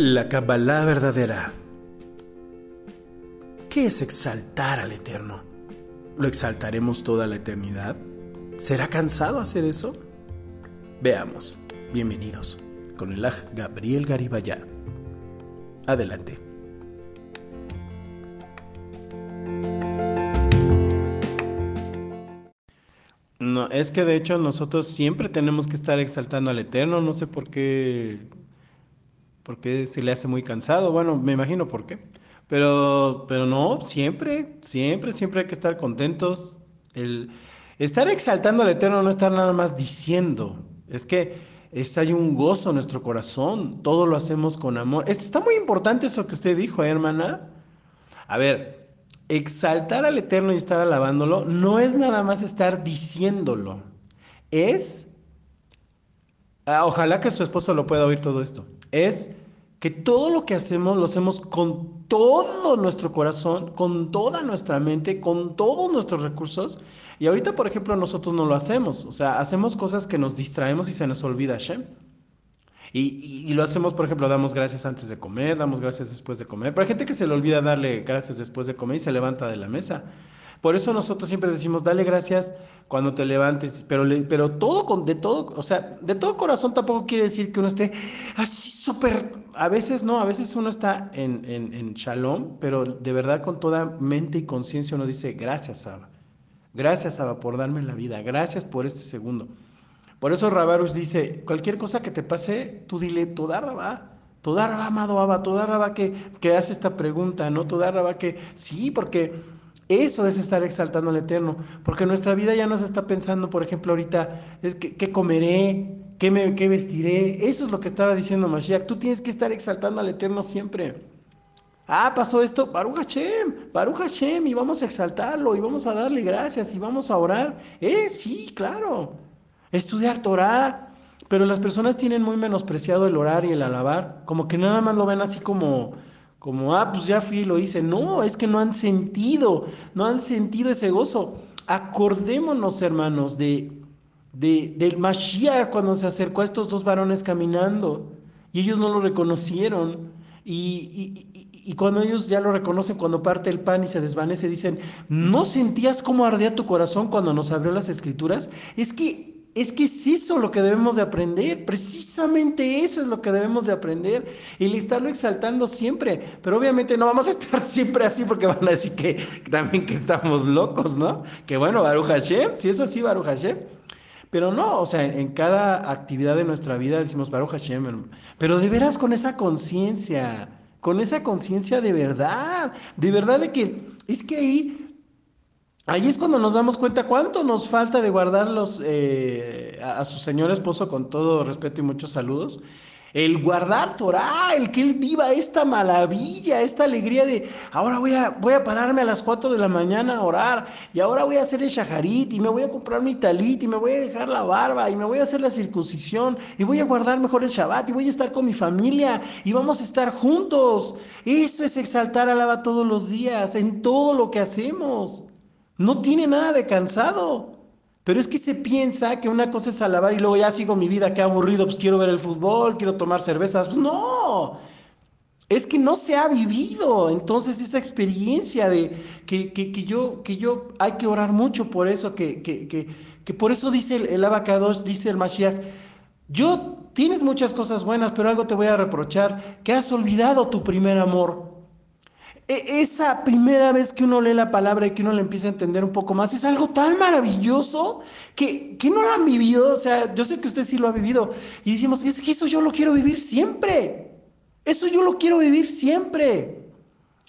La Kabbalah verdadera. ¿Qué es exaltar al Eterno? ¿Lo exaltaremos toda la eternidad? ¿Será cansado hacer eso? Veamos. Bienvenidos con el Aj Gabriel Garibaya. Adelante. No, es que de hecho nosotros siempre tenemos que estar exaltando al Eterno, no sé por qué porque se le hace muy cansado. Bueno, me imagino por qué. Pero, pero no, siempre, siempre, siempre hay que estar contentos. El estar exaltando al Eterno no estar nada más diciendo. Es que es, hay un gozo en nuestro corazón. Todo lo hacemos con amor. Está muy importante eso que usted dijo, ¿eh, hermana. A ver, exaltar al Eterno y estar alabándolo no es nada más estar diciéndolo. Es... Ah, ojalá que su esposo lo pueda oír todo esto es que todo lo que hacemos lo hacemos con todo nuestro corazón, con toda nuestra mente, con todos nuestros recursos. Y ahorita, por ejemplo, nosotros no lo hacemos. O sea, hacemos cosas que nos distraemos y se nos olvida Hashem. Y, y, lo hacemos, por ejemplo, damos gracias antes de comer, damos gracias después de comer. Pero hay gente que se le olvida darle gracias después de comer y se levanta de la mesa. Por eso nosotros siempre decimos, dale gracias cuando te levantes, pero, pero todo con, de todo, o sea, de todo corazón tampoco quiere decir que uno esté así súper, a veces no, a veces uno está en, en, en shalom, pero de verdad con toda mente y conciencia uno dice, gracias, Abba, gracias, Abba, por darme la vida, gracias por este segundo. Por eso Rabarus dice, cualquier cosa que te pase, tú dile, toda Rabá, toda Rabá, amado Abba, toda Rabá que, que hace esta pregunta, ¿no? Toda Rabá que, sí, porque eso es estar exaltando al Eterno, porque nuestra vida ya no se está pensando, por ejemplo, ahorita, es que, ¿qué comeré? ¿Qué, me, ¿Qué vestiré? Eso es lo que estaba diciendo Mashiach. Tú tienes que estar exaltando al Eterno siempre. Ah, pasó esto, Baruch Hashem, Baruch Hashem, y vamos a exaltarlo, y vamos a darle gracias, y vamos a orar. Eh, sí, claro. Estudiar Torah. Pero las personas tienen muy menospreciado el orar y el alabar, como que nada más lo ven así como, como, ah, pues ya fui y lo hice. No, es que no han sentido, no han sentido ese gozo. Acordémonos, hermanos, de, de, del Mashiach cuando se acercó a estos dos varones caminando y ellos no lo reconocieron. Y, y, cuando ellos ya lo reconocen, cuando parte el pan y se desvanece, dicen, ¿no sentías cómo ardía tu corazón cuando nos abrió las escrituras? Es que es que es eso lo que debemos de aprender, precisamente eso es lo que debemos de aprender y le estarlo exaltando siempre, pero obviamente no vamos a estar siempre así porque van a decir que, también que estamos locos, ¿no? Que bueno, Baruch Hashem, si es así, Baruch Hashem. Pero no, o sea, en cada actividad de nuestra vida decimos Baruch Hashem, pero de veras con esa conciencia, con esa conciencia de verdad, de verdad de que es que ahí Ahí es cuando nos damos cuenta cuánto nos falta de guardarlos eh, a, su señor esposo con todo respeto y muchos saludos. El guardar Torah, el que él viva esta maravilla, esta alegría de ahora voy a, voy a pararme a las 4 de la mañana a orar y ahora voy a hacer el shaharit y me voy a comprar mi talit y me voy a dejar la barba y me voy a hacer la circuncisión y voy a guardar mejor el Shabbat y voy a estar con mi familia y vamos a estar juntos. Eso es exaltar alaba todos los días en todo lo que hacemos. No tiene nada de cansado. Pero es que se piensa que una cosa es alabar y luego ya sigo mi vida, qué aburrido, pues quiero ver el fútbol, quiero tomar cervezas. Pues no, es que no se ha vivido. Entonces esa experiencia de que, que, que yo, que yo hay que orar mucho por eso, que, que por eso dice el, el abacados, dice el Mashiach, yo tienes muchas cosas buenas, pero algo te voy a reprochar, que has olvidado tu primer amor. E, esa primera vez que uno lee la palabra y que uno la empieza a entender un poco más, es algo tan maravilloso que, que no lo han vivido. O sea, yo sé que usted sí lo ha vivido. Y decimos, es que eso yo lo quiero vivir siempre. Eso yo lo quiero vivir siempre.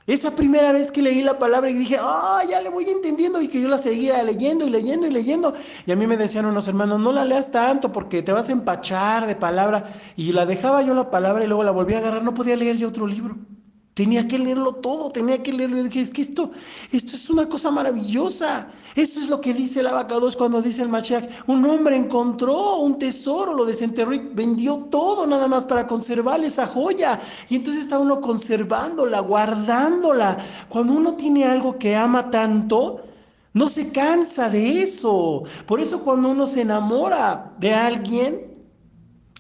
Esa primera vez que leí la palabra y dije, ah, ya le voy entendiendo y que yo la seguía leyendo y leyendo y leyendo. Y a mí me decían unos hermanos, no la leas tanto porque te vas a empachar de palabra. Y la dejaba yo la palabra y luego la volví a agarrar, no podía leer yo otro libro. Tenía que leerlo todo, tenía que leerlo. Y dije, es que esto, esto es una cosa maravillosa. Esto es lo que dice el abacados cuando dice el Mashiach. Un hombre encontró un tesoro, lo desenterró y vendió todo nada más para conservar esa joya. Y entonces está uno conservándola, guardándola. Cuando uno tiene algo que ama tanto, no se cansa de eso. Por eso cuando uno se enamora de alguien,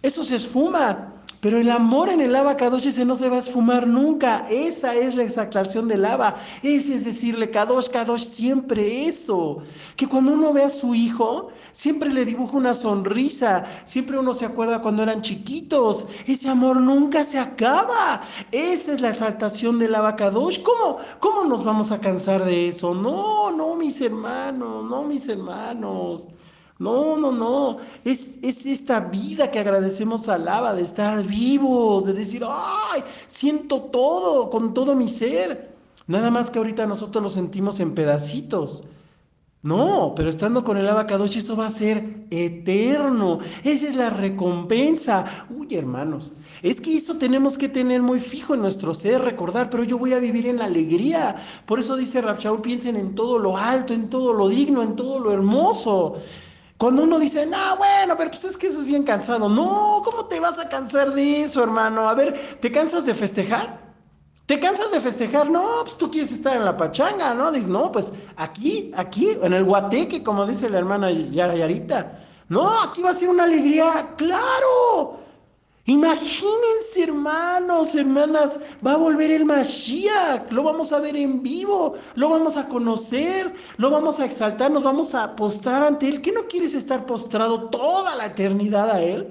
eso se esfuma. Pero el amor en el abacadosh ese no se va a esfumar nunca. Esa es la exaltación del Abba. Ese es decirle Kadosh, Kadosh, siempre eso. Que cuando uno ve a su hijo, siempre le dibuja una sonrisa. Siempre uno se acuerda cuando eran chiquitos. Ese amor nunca se acaba. Esa es la exaltación del abacadosh. ¿Cómo, ¿Cómo nos vamos a cansar de eso? No, no, mis hermanos, no, mis hermanos. No, no, no. Es, es esta vida que agradecemos al Abba, de estar vivos, de decir, ay, siento todo, con todo mi ser. Nada más que ahorita nosotros lo sentimos en pedacitos. No, pero estando con el abacadosh esto va a ser eterno. Esa es la recompensa. Uy, hermanos, es que eso tenemos que tener muy fijo en nuestro ser, recordar, pero yo voy a vivir en la alegría. Por eso dice Rabshaul, piensen en todo lo alto, en todo lo digno, en todo lo hermoso. Cuando uno dice, no, bueno, pero pues es que eso es bien cansado. No, ¿cómo te vas a cansar de eso, hermano? A ver, ¿te cansas de festejar? ¿Te cansas de festejar? No, pues tú quieres estar en la pachanga, ¿no? Dices, no, pues aquí, aquí, en el guateque, como dice la hermana Yara Yarita. No, aquí va a ser una alegría, claro. Imagínense, hermanos, hermanas, va a volver el Mashiach, lo vamos a ver en vivo, lo vamos a conocer, lo vamos a exaltar, nos vamos a postrar ante Él. ¿Qué no quieres estar postrado toda la eternidad a Él?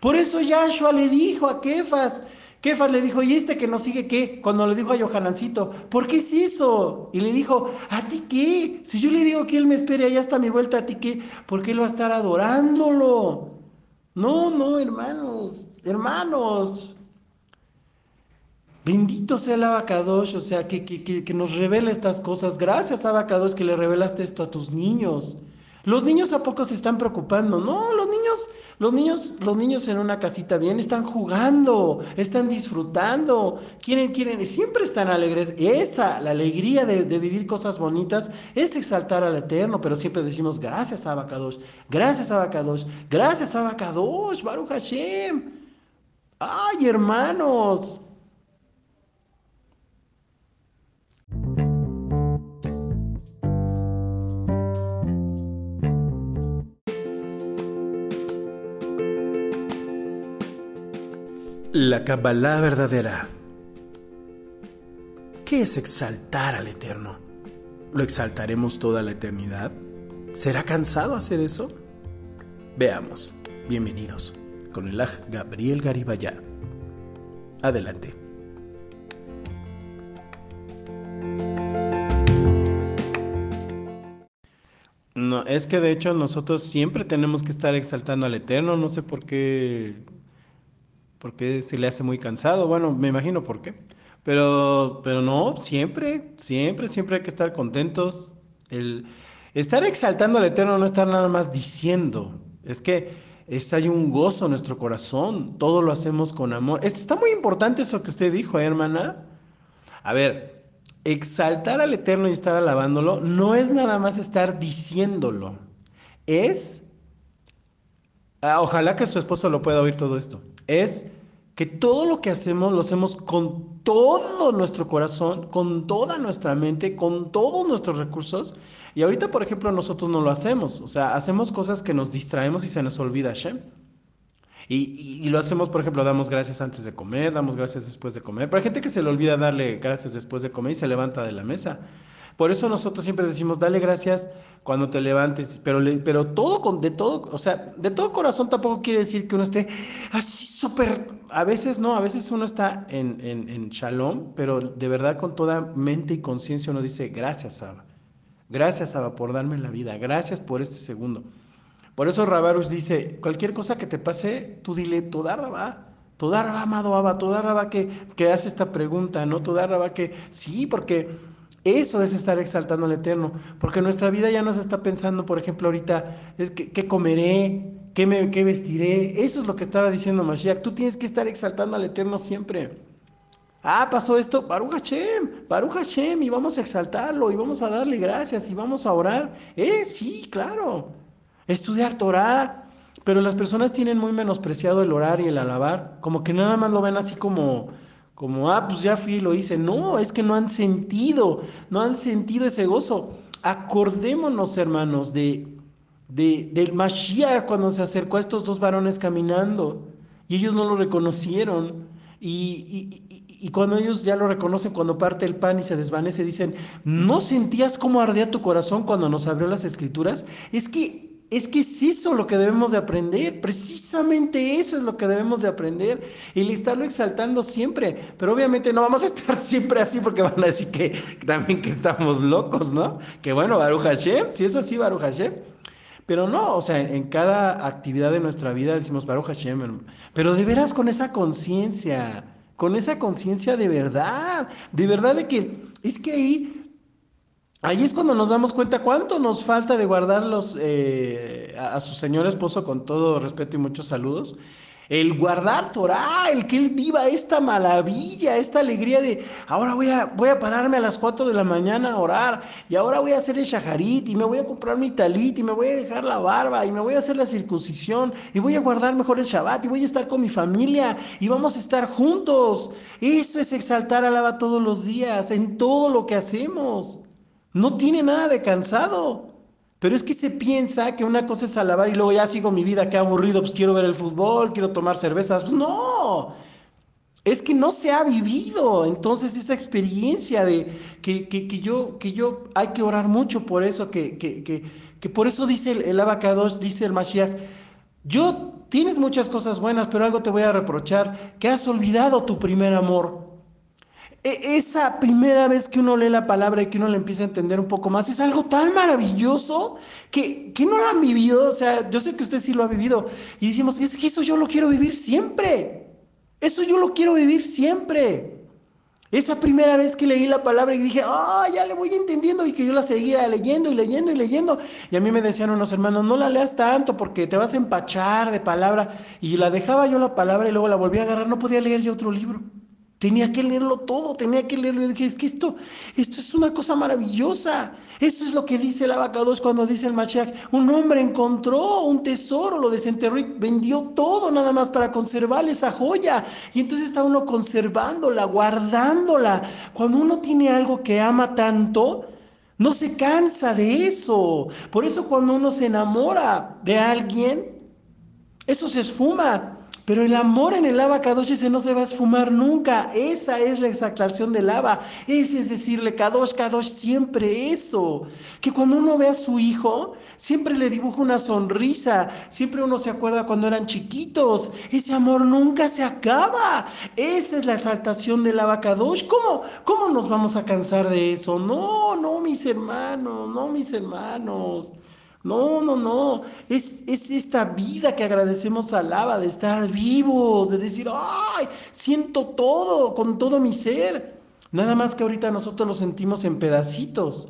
Por eso Yahshua le dijo a Kefas, Kefas le dijo, ¿y este que nos sigue qué? Cuando le dijo a Johanancito, ¿por qué es eso? Y le dijo, ¿a ti qué? Si yo le digo que Él me espere allá hasta mi vuelta, ¿a ti qué? Porque Él va a estar adorándolo. No, no, hermanos, hermanos. Bendito sea el abacadosh, o sea, que, que, nos revela estas cosas. Gracias, abacadosh, que le revelaste esto a tus niños. Los niños a poco se están preocupando. No, los niños, los niños, los niños en una casita bien están jugando, están disfrutando, quieren, quieren, siempre están alegres. Esa, la alegría de, vivir cosas bonitas, es exaltar al Eterno, pero siempre decimos gracias Abacadosh, gracias Abacadosh, gracias Abacadosh, Baruch Hashem. Ay, hermanos. La Kabbalah verdadera. ¿Qué es exaltar al Eterno? ¿Lo exaltaremos toda la eternidad? ¿Será cansado hacer eso? Veamos. Bienvenidos con el Aj Gabriel Garibaya. Adelante. No, es que de hecho nosotros siempre tenemos que estar exaltando al Eterno, no sé por qué porque se le hace muy cansado. Bueno, me imagino por qué. Pero, pero no, siempre, siempre, siempre hay que estar contentos. El estar exaltando al Eterno no estar nada más diciendo. Es que es, hay un gozo en nuestro corazón. Todo lo hacemos con amor. Está muy importante eso que usted dijo, ¿eh, hermana. A ver, exaltar al Eterno y estar alabándolo no es nada más estar diciéndolo. Es Ah, ojalá que su esposo lo pueda oír todo esto, es que todo lo que hacemos lo hacemos con todo nuestro corazón, con toda nuestra mente, con todos nuestros recursos. Y ahorita, por ejemplo, nosotros no lo hacemos. O sea, hacemos cosas que nos distraemos y se nos olvida Hashem. Y, lo hacemos, por ejemplo, damos gracias antes de comer, damos gracias después de comer. Pero hay gente que se le olvida darle gracias después de comer y se levanta de la mesa. Por eso nosotros siempre decimos, dale gracias cuando te levantes, pero, pero todo con, de todo, o sea, de todo corazón tampoco quiere decir que uno esté así súper, a veces no, a veces uno está en, en, shalom, pero de verdad con toda mente y conciencia uno dice, gracias, Saba. Gracias, Saba, por darme la vida. Gracias por este segundo. Por eso Rabarus dice, cualquier cosa que te pase, tú dile, toda Rabá, toda Rabá, amado Abba, toda Rabá que, que hace esta pregunta, ¿no? Toda Rabá que, sí, porque eso es estar exaltando al Eterno, porque nuestra vida ya no se está pensando, por ejemplo, ahorita, es que, ¿qué comeré? ¿Qué, me, ¿Qué vestiré? Eso es lo que estaba diciendo Mashiach. Tú tienes que estar exaltando al Eterno siempre. Ah, pasó esto, Baruch Hashem, Baruch Hashem, y vamos a exaltarlo, y vamos a darle gracias, y vamos a orar. Eh, sí, claro. Estudiar Torah. Pero las personas tienen muy menospreciado el orar y el alabar, como que nada más lo ven así como, como, ah, pues ya fui y lo hice. No, es que no han sentido, no han sentido ese gozo. Acordémonos, hermanos, de, de, del Mashiach cuando se acercó a estos dos varones caminando. y ellos no lo reconocieron. Y, y, cuando ellos ya lo reconocen, cuando parte el pan y se desvanece, dicen, ¿no sentías cómo ardía tu corazón cuando nos abrió las escrituras? Es que es que es eso lo que debemos de aprender, precisamente eso es lo que debemos de aprender y le estarlo exaltando siempre, pero obviamente no vamos a estar siempre así porque van a decir que también que estamos locos, ¿no? Que bueno, Baruch Hashem, si es así Baruch Hashem, pero no, o sea, en cada actividad de nuestra vida decimos Baruch Hashem, pero de veras con esa conciencia, con esa conciencia de verdad, de verdad de que es que ahí Ahí es cuando nos damos cuenta cuánto nos falta de guardarlos eh, a, su señor esposo con todo respeto y muchos saludos. El guardar Torah, el que él viva esta maravilla, esta alegría de ahora voy a, voy a pararme a las 4 de la mañana a orar y ahora voy a hacer el shaharit y me voy a comprar mi talit y me voy a dejar la barba y me voy a hacer la circuncisión y voy a guardar mejor el Shabbat y voy a estar con mi familia y vamos a estar juntos. Eso es exaltar alaba todos los días, en todo lo que hacemos. No tiene nada de cansado. Pero es que se piensa que una cosa es alabar y luego ya sigo mi vida, qué aburrido, pues quiero ver el fútbol, quiero tomar cervezas. Pues no, es que no se ha vivido. Entonces esa experiencia de que, yo, que yo hay que orar mucho por eso, que, que, por eso dice el, el abacados, dice el Mashiach, yo tienes muchas cosas buenas, pero algo te voy a reprochar, que has olvidado tu primer amor. E, esa primera vez que uno lee la palabra y que uno la empieza a entender un poco más, es algo tan maravilloso que, que no lo han vivido. O sea, yo sé que usted sí lo ha vivido. Y decimos, es que eso yo lo quiero vivir siempre. Eso yo lo quiero vivir siempre. Esa primera vez que leí la palabra y dije, ah, ya le voy entendiendo y que yo la seguía leyendo y leyendo y leyendo. Y a mí me decían unos hermanos, no la leas tanto porque te vas a empachar de palabra. Y la dejaba yo la palabra y luego la volví a agarrar, no podía leer ya otro libro. Tenía que leerlo todo, tenía que leerlo. Y dije, es que esto, esto es una cosa maravillosa. Esto es lo que dice el abacados cuando dice el Mashiach. Un hombre encontró un tesoro, lo desenterró y vendió todo nada más para conservar esa joya. Y entonces está uno conservándola, guardándola. Cuando uno tiene algo que ama tanto, no se cansa de eso. Por eso cuando uno se enamora de alguien, eso se esfuma. Pero el amor en el Kadosh ese no se va a esfumar nunca. Esa es la exaltación del lava. Ese es decirle Kadosh, Kadosh, siempre eso. Que cuando uno ve a su hijo, siempre le dibuja una sonrisa. Siempre uno se acuerda cuando eran chiquitos. Ese amor nunca se acaba. Esa es la exaltación del lava Kadosh. ¿Cómo, ¿Cómo nos vamos a cansar de eso? No, no, mis hermanos, no, mis hermanos. No, no, no. Es, es esta vida que agradecemos a Lava, de estar vivos, de decir, ay, siento todo, con todo mi ser. Nada más que ahorita nosotros lo sentimos en pedacitos.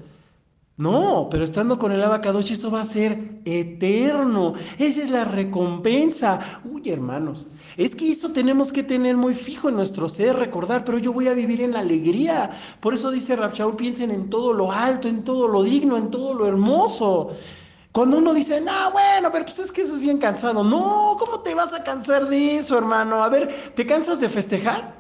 No, pero estando con el abacadosh, esto va a ser eterno. Esa es la recompensa. Uy, hermanos, es que eso tenemos que tener muy fijo en nuestro ser, recordar, pero yo voy a vivir en la alegría. Por eso dice Rabchaul, piensen en todo lo alto, en todo lo digno, en todo lo hermoso. Cuando uno dice, no, bueno, pero pues es que eso es bien cansado. No, ¿cómo te vas a cansar de eso, hermano? A ver, ¿te cansas de festejar?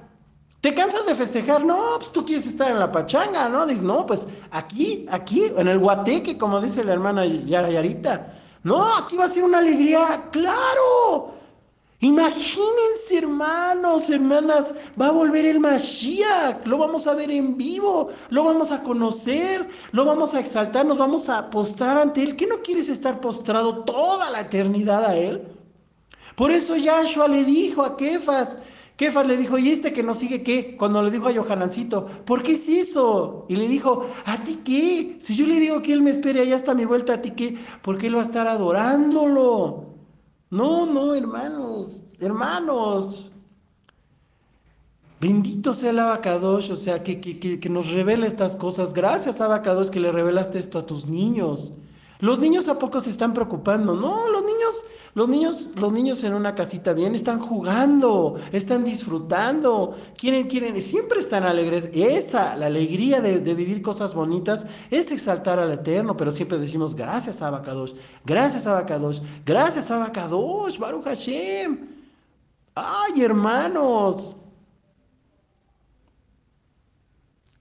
¿Te cansas de festejar? No, pues tú quieres estar en la pachanga, ¿no? Dices, no, pues aquí, aquí, en el guateque, como dice la hermana Yara Yarita. No, aquí va a ser una alegría, claro. Imagínense, hermanos, hermanas, va a volver el Mashiach, lo vamos a ver en vivo, lo vamos a conocer, lo vamos a exaltar, nos vamos a postrar ante Él. ¿Qué no quieres estar postrado toda la eternidad a Él? Por eso Yahshua le dijo a Kefas, Kefas le dijo, ¿y este que nos sigue qué? Cuando le dijo a Johanancito, ¿por qué es eso? Y le dijo, ¿a ti qué? Si yo le digo que Él me espere allá hasta mi vuelta, ¿a ti qué? Porque Él va a estar adorándolo. No, no, hermanos, hermanos. Bendito sea el Abacadosh, o sea, que, que, que, nos revela estas cosas. Gracias, Abacadosh, que le revelaste esto a tus niños. Los niños a poco se están preocupando. No, los niños los niños, los niños en una casita bien están jugando, están disfrutando, quieren, quieren, siempre están alegres. Esa, la alegría de, vivir cosas bonitas, es exaltar al Eterno, pero siempre decimos gracias a Abacadosh, gracias a Abacadosh, gracias a Abacadosh, Baruch Hashem. Ay, hermanos,